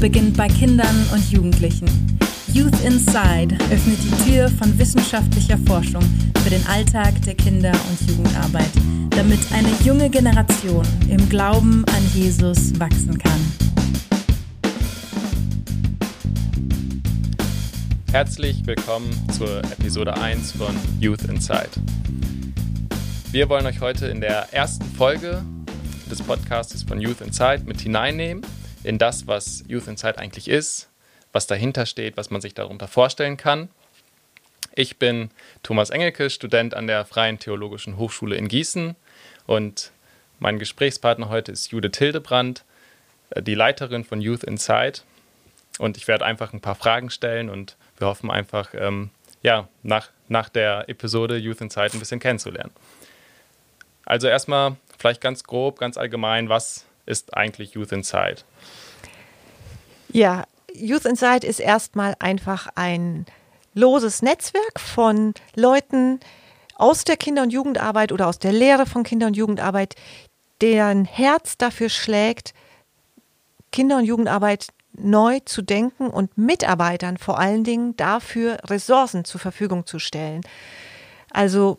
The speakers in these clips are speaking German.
beginnt bei Kindern und Jugendlichen. Youth Inside öffnet die Tür von wissenschaftlicher Forschung für den Alltag der Kinder- und Jugendarbeit, damit eine junge Generation im Glauben an Jesus wachsen kann. Herzlich willkommen zur Episode 1 von Youth Inside. Wir wollen euch heute in der ersten Folge des Podcasts von Youth Inside mit hineinnehmen in das, was Youth Inside eigentlich ist, was dahinter steht, was man sich darunter vorstellen kann. Ich bin Thomas Engelke, Student an der Freien Theologischen Hochschule in Gießen und mein Gesprächspartner heute ist Judith Hildebrand, äh, die Leiterin von Youth Inside. Und ich werde einfach ein paar Fragen stellen und wir hoffen einfach, ähm, ja, nach, nach der Episode Youth Inside ein bisschen kennenzulernen. Also erstmal vielleicht ganz grob, ganz allgemein, was ist eigentlich Youth Inside? Ja, Youth Inside ist erstmal einfach ein loses Netzwerk von Leuten aus der Kinder- und Jugendarbeit oder aus der Lehre von Kinder- und Jugendarbeit, deren Herz dafür schlägt, Kinder- und Jugendarbeit neu zu denken und Mitarbeitern vor allen Dingen dafür Ressourcen zur Verfügung zu stellen. Also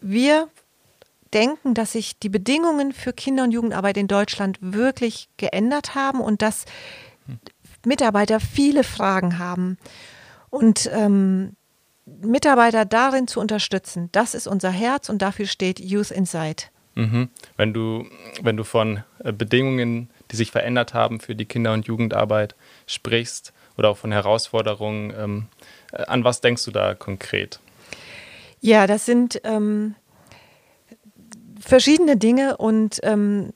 wir denken, dass sich die Bedingungen für Kinder- und Jugendarbeit in Deutschland wirklich geändert haben und dass Mitarbeiter viele Fragen haben. Und ähm, Mitarbeiter darin zu unterstützen, das ist unser Herz und dafür steht Youth Inside. Mhm. Wenn, du, wenn du von äh, Bedingungen, die sich verändert haben für die Kinder- und Jugendarbeit sprichst oder auch von Herausforderungen, ähm, äh, an was denkst du da konkret? Ja, das sind ähm, verschiedene Dinge und ähm,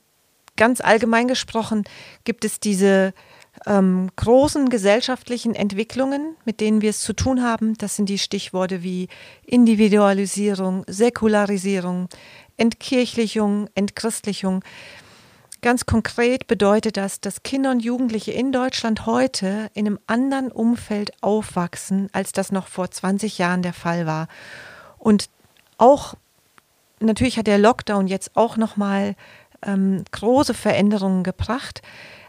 ganz allgemein gesprochen gibt es diese ähm, großen gesellschaftlichen Entwicklungen, mit denen wir es zu tun haben. Das sind die Stichworte wie Individualisierung, Säkularisierung, Entkirchlichung, Entchristlichung. Ganz konkret bedeutet das, dass Kinder und Jugendliche in Deutschland heute in einem anderen Umfeld aufwachsen, als das noch vor 20 Jahren der Fall war. Und auch natürlich hat der Lockdown jetzt auch noch mal ähm, große Veränderungen gebracht.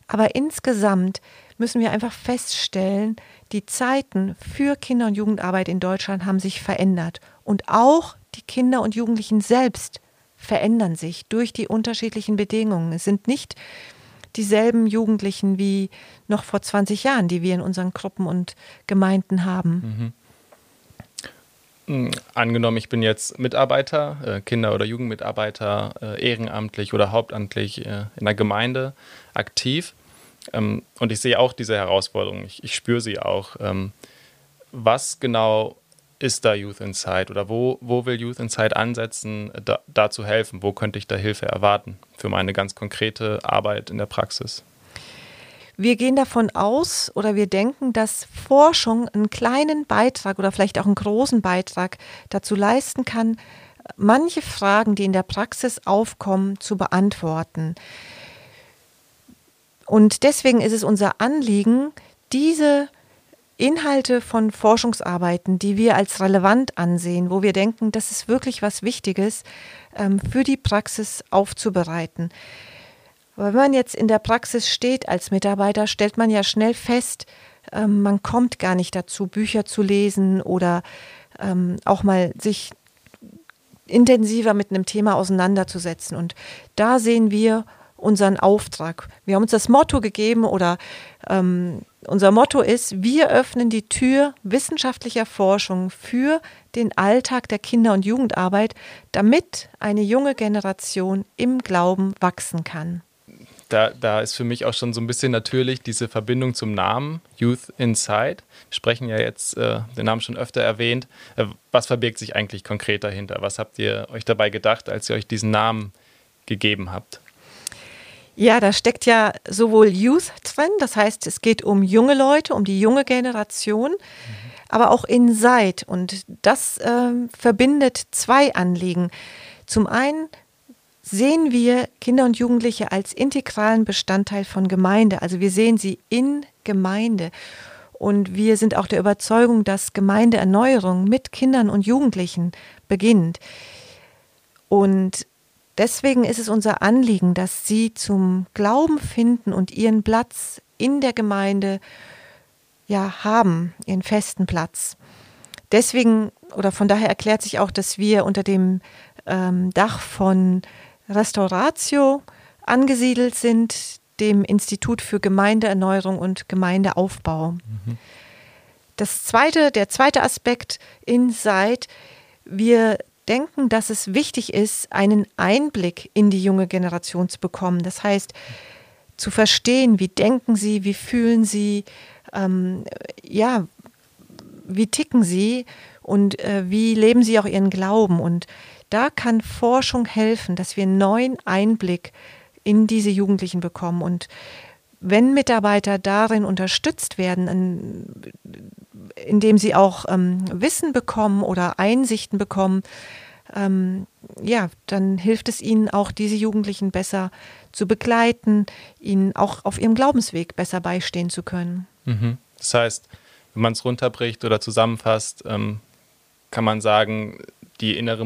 Aber insgesamt müssen wir einfach feststellen, die Zeiten für Kinder- und Jugendarbeit in Deutschland haben sich verändert. Und auch die Kinder und Jugendlichen selbst verändern sich durch die unterschiedlichen Bedingungen. Es sind nicht dieselben Jugendlichen wie noch vor 20 Jahren, die wir in unseren Gruppen und Gemeinden haben. Mhm. Angenommen, ich bin jetzt Mitarbeiter, äh, Kinder- oder Jugendmitarbeiter, äh, ehrenamtlich oder hauptamtlich äh, in der Gemeinde aktiv. Ähm, und ich sehe auch diese Herausforderungen, ich, ich spüre sie auch. Ähm, was genau ist da Youth Inside oder wo, wo will Youth Inside ansetzen, da, da zu helfen? Wo könnte ich da Hilfe erwarten für meine ganz konkrete Arbeit in der Praxis? Wir gehen davon aus oder wir denken, dass Forschung einen kleinen Beitrag oder vielleicht auch einen großen Beitrag dazu leisten kann, manche Fragen, die in der Praxis aufkommen, zu beantworten. Und deswegen ist es unser Anliegen, diese Inhalte von Forschungsarbeiten, die wir als relevant ansehen, wo wir denken, das ist wirklich was Wichtiges, ähm, für die Praxis aufzubereiten. Aber wenn man jetzt in der Praxis steht als Mitarbeiter, stellt man ja schnell fest, ähm, man kommt gar nicht dazu, Bücher zu lesen oder ähm, auch mal sich intensiver mit einem Thema auseinanderzusetzen. Und da sehen wir unseren Auftrag. Wir haben uns das Motto gegeben oder ähm, unser Motto ist, wir öffnen die Tür wissenschaftlicher Forschung für den Alltag der Kinder- und Jugendarbeit, damit eine junge Generation im Glauben wachsen kann. Da, da ist für mich auch schon so ein bisschen natürlich diese Verbindung zum Namen Youth Inside. Wir sprechen ja jetzt äh, den Namen schon öfter erwähnt. Äh, was verbirgt sich eigentlich konkret dahinter? Was habt ihr euch dabei gedacht, als ihr euch diesen Namen gegeben habt? Ja, da steckt ja sowohl Youth drin, das heißt, es geht um junge Leute, um die junge Generation, mhm. aber auch Inside. Und das äh, verbindet zwei Anliegen. Zum einen sehen wir Kinder und Jugendliche als integralen Bestandteil von Gemeinde. Also wir sehen sie in Gemeinde. Und wir sind auch der Überzeugung, dass Gemeindeerneuerung mit Kindern und Jugendlichen beginnt. Und deswegen ist es unser Anliegen, dass sie zum Glauben finden und ihren Platz in der Gemeinde ja, haben, ihren festen Platz. Deswegen oder von daher erklärt sich auch, dass wir unter dem ähm, Dach von Restauratio angesiedelt sind, dem Institut für Gemeindeerneuerung und Gemeindeaufbau. Mhm. Das zweite, der zweite Aspekt Inside, wir denken, dass es wichtig ist, einen Einblick in die junge Generation zu bekommen. Das heißt, zu verstehen, wie denken sie, wie fühlen sie, ähm, ja, wie ticken sie und äh, wie leben sie auch ihren Glauben. Und da kann Forschung helfen, dass wir einen neuen Einblick in diese Jugendlichen bekommen. Und wenn Mitarbeiter darin unterstützt werden, indem sie auch ähm, Wissen bekommen oder Einsichten bekommen, ähm, ja, dann hilft es ihnen auch, diese Jugendlichen besser zu begleiten, ihnen auch auf ihrem Glaubensweg besser beistehen zu können. Mhm. Das heißt, wenn man es runterbricht oder zusammenfasst, ähm, kann man sagen, die innere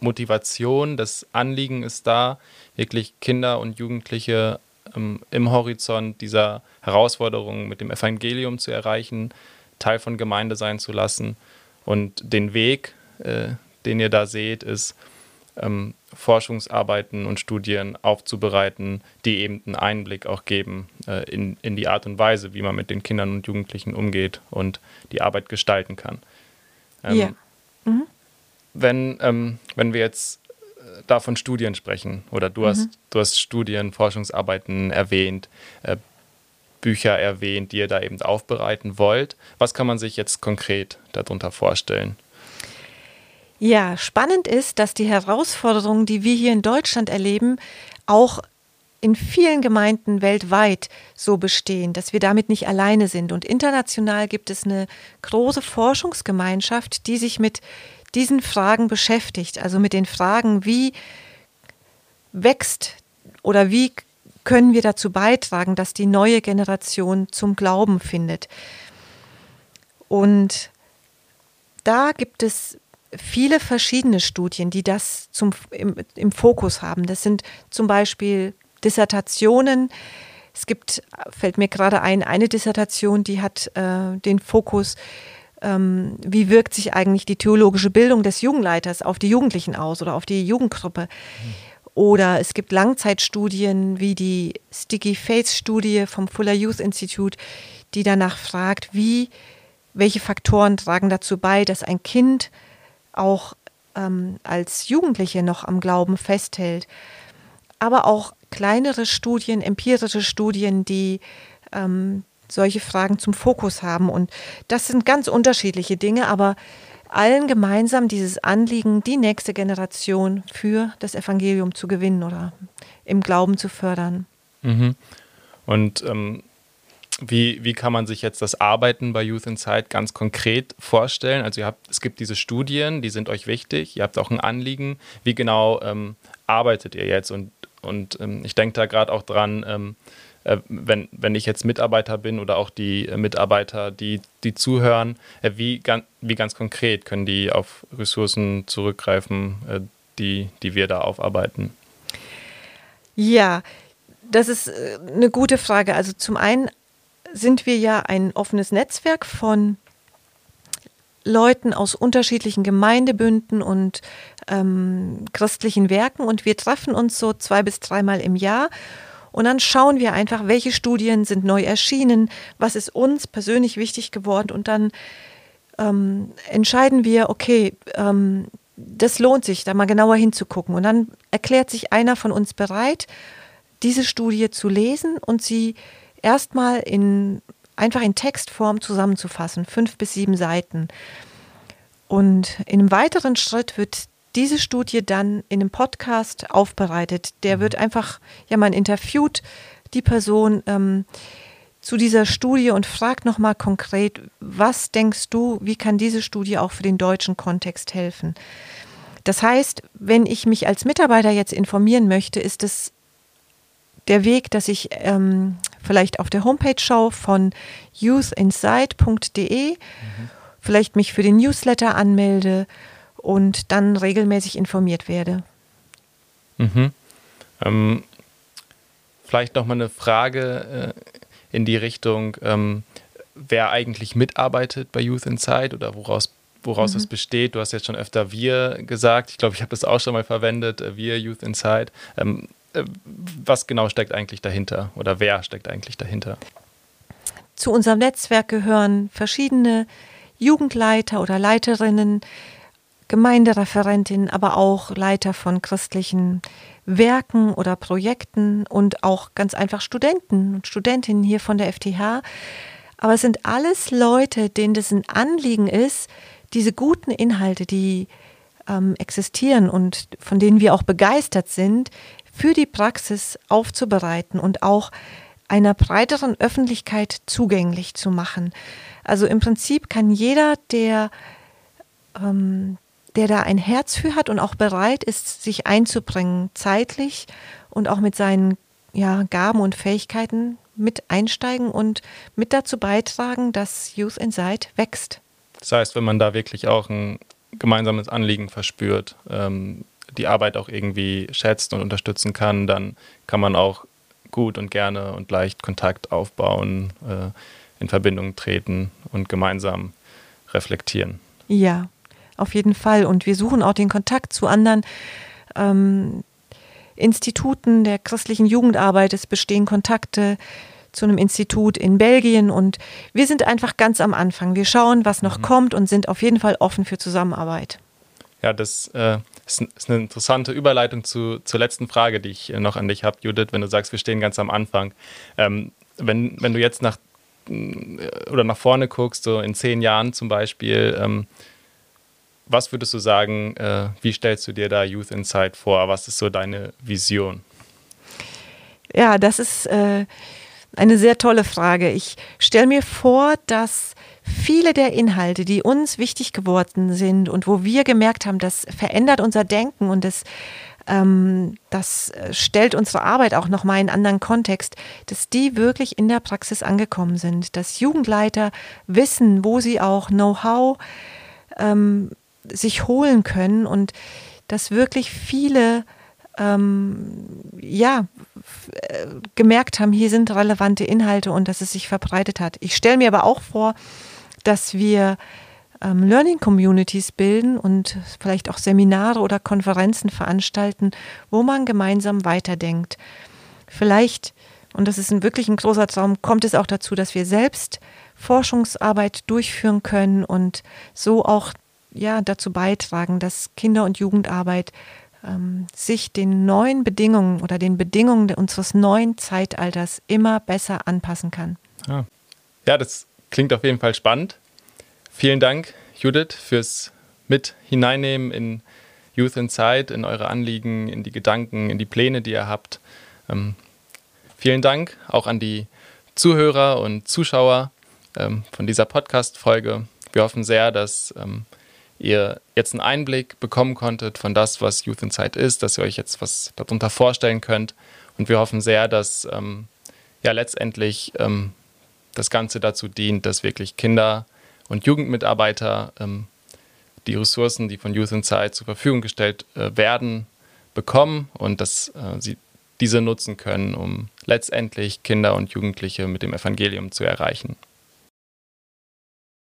Motivation, das Anliegen ist da, wirklich Kinder und Jugendliche ähm, im Horizont dieser Herausforderungen mit dem Evangelium zu erreichen, Teil von Gemeinde sein zu lassen. Und den Weg, äh, den ihr da seht, ist, ähm, Forschungsarbeiten und Studien aufzubereiten, die eben einen Einblick auch geben äh, in, in die Art und Weise, wie man mit den Kindern und Jugendlichen umgeht und die Arbeit gestalten kann. Ähm, ja. Wenn, ähm, wenn wir jetzt äh, davon Studien sprechen, oder du, mhm. hast, du hast Studien, Forschungsarbeiten erwähnt, äh, Bücher erwähnt, die ihr da eben aufbereiten wollt. Was kann man sich jetzt konkret darunter vorstellen? Ja, spannend ist, dass die Herausforderungen, die wir hier in Deutschland erleben, auch in vielen Gemeinden weltweit so bestehen, dass wir damit nicht alleine sind. Und international gibt es eine große Forschungsgemeinschaft, die sich mit diesen Fragen beschäftigt. Also mit den Fragen, wie wächst oder wie können wir dazu beitragen, dass die neue Generation zum Glauben findet. Und da gibt es viele verschiedene Studien, die das zum, im, im Fokus haben. Das sind zum Beispiel Dissertationen. Es gibt, fällt mir gerade ein, eine Dissertation, die hat äh, den Fokus, ähm, wie wirkt sich eigentlich die theologische Bildung des Jugendleiters auf die Jugendlichen aus oder auf die Jugendgruppe. Oder es gibt Langzeitstudien wie die Sticky Face Studie vom Fuller Youth Institute, die danach fragt, wie, welche Faktoren tragen dazu bei, dass ein Kind auch ähm, als Jugendliche noch am Glauben festhält. Aber auch kleinere Studien, empirische Studien, die ähm, solche Fragen zum Fokus haben. Und das sind ganz unterschiedliche Dinge, aber allen gemeinsam dieses Anliegen, die nächste Generation für das Evangelium zu gewinnen oder im Glauben zu fördern. Mhm. Und ähm, wie, wie kann man sich jetzt das Arbeiten bei Youth Insight ganz konkret vorstellen? Also ihr habt, es gibt diese Studien, die sind euch wichtig, ihr habt auch ein Anliegen. Wie genau ähm, arbeitet ihr jetzt? Und, und ähm, ich denke da gerade auch dran, ähm, äh, wenn, wenn ich jetzt Mitarbeiter bin oder auch die äh, Mitarbeiter, die, die zuhören, äh, wie, gan, wie ganz konkret können die auf Ressourcen zurückgreifen, äh, die, die wir da aufarbeiten? Ja, das ist äh, eine gute Frage. Also zum einen sind wir ja ein offenes Netzwerk von Leuten aus unterschiedlichen Gemeindebünden und ähm, christlichen Werken und wir treffen uns so zwei bis dreimal im Jahr und dann schauen wir einfach, welche Studien sind neu erschienen, was ist uns persönlich wichtig geworden und dann ähm, entscheiden wir, okay, ähm, das lohnt sich, da mal genauer hinzugucken. Und dann erklärt sich einer von uns bereit, diese Studie zu lesen und sie erstmal in, einfach in Textform zusammenzufassen, fünf bis sieben Seiten. Und in einem weiteren Schritt wird diese Studie dann in einem Podcast aufbereitet. Der mhm. wird einfach, ja, man interviewt die Person ähm, zu dieser Studie und fragt nochmal konkret, was denkst du, wie kann diese Studie auch für den deutschen Kontext helfen? Das heißt, wenn ich mich als Mitarbeiter jetzt informieren möchte, ist es der Weg, dass ich ähm, vielleicht auf der Homepage schaue von youthinsight.de, mhm. vielleicht mich für den Newsletter anmelde und dann regelmäßig informiert werde. Mhm. Ähm, vielleicht noch mal eine Frage. Äh, in die Richtung, ähm, wer eigentlich mitarbeitet bei Youth Inside oder woraus, woraus mhm. es besteht. Du hast jetzt schon öfter wir gesagt. Ich glaube, ich habe das auch schon mal verwendet, äh, wir Youth Inside. Ähm, äh, was genau steckt eigentlich dahinter oder wer steckt eigentlich dahinter? Zu unserem Netzwerk gehören verschiedene Jugendleiter oder Leiterinnen, Gemeindereferentinnen, aber auch Leiter von christlichen Werken oder Projekten und auch ganz einfach Studenten und Studentinnen hier von der FTH. Aber es sind alles Leute, denen das ein Anliegen ist, diese guten Inhalte, die ähm, existieren und von denen wir auch begeistert sind, für die Praxis aufzubereiten und auch einer breiteren Öffentlichkeit zugänglich zu machen. Also im Prinzip kann jeder, der, ähm, der da ein Herz für hat und auch bereit ist, sich einzubringen, zeitlich und auch mit seinen ja, Gaben und Fähigkeiten mit einsteigen und mit dazu beitragen, dass Youth Inside wächst. Das heißt, wenn man da wirklich auch ein gemeinsames Anliegen verspürt, ähm, die Arbeit auch irgendwie schätzt und unterstützen kann, dann kann man auch gut und gerne und leicht Kontakt aufbauen, äh, in Verbindung treten und gemeinsam reflektieren. Ja, auf jeden Fall. Und wir suchen auch den Kontakt zu anderen ähm, Instituten der christlichen Jugendarbeit. Es bestehen Kontakte zu einem Institut in Belgien und wir sind einfach ganz am Anfang. Wir schauen, was noch mhm. kommt und sind auf jeden Fall offen für Zusammenarbeit. Ja, das äh, ist, ist, eine interessante Überleitung zu, zur letzten Frage, die ich noch an dich habe, Judith, wenn du sagst, wir stehen ganz am Anfang. Ähm, wenn, wenn du jetzt nach äh, oder nach vorne guckst, so in zehn Jahren zum Beispiel, ähm, was würdest du sagen, äh, wie stellst du dir da Youth Insight vor? Was ist so deine Vision? Ja, das ist äh, eine sehr tolle Frage. Ich stelle mir vor, dass viele der Inhalte, die uns wichtig geworden sind und wo wir gemerkt haben, das verändert unser Denken und das, ähm, das äh, stellt unsere Arbeit auch nochmal in einen anderen Kontext, dass die wirklich in der Praxis angekommen sind, dass Jugendleiter wissen, wo sie auch Know-how ähm, sich holen können und dass wirklich viele ähm, ja, äh, gemerkt haben, hier sind relevante Inhalte und dass es sich verbreitet hat. Ich stelle mir aber auch vor, dass wir ähm, Learning Communities bilden und vielleicht auch Seminare oder Konferenzen veranstalten, wo man gemeinsam weiterdenkt. Vielleicht, und das ist ein, wirklich ein großer Traum, kommt es auch dazu, dass wir selbst Forschungsarbeit durchführen können und so auch ja, dazu beitragen, dass Kinder- und Jugendarbeit ähm, sich den neuen Bedingungen oder den Bedingungen unseres neuen Zeitalters immer besser anpassen kann. Ja, ja das klingt auf jeden Fall spannend. Vielen Dank, Judith, fürs Mit hineinnehmen in Youth Inside, in eure Anliegen, in die Gedanken, in die Pläne, die ihr habt. Ähm, vielen Dank auch an die Zuhörer und Zuschauer ähm, von dieser Podcast-Folge. Wir hoffen sehr, dass ähm, ihr jetzt einen Einblick bekommen konntet von das, was Youth Inside ist, dass ihr euch jetzt was darunter vorstellen könnt. Und wir hoffen sehr, dass ähm, ja letztendlich ähm, das Ganze dazu dient, dass wirklich Kinder und Jugendmitarbeiter ähm, die Ressourcen, die von Youth Inside zur Verfügung gestellt äh, werden, bekommen und dass äh, sie diese nutzen können, um letztendlich Kinder und Jugendliche mit dem Evangelium zu erreichen.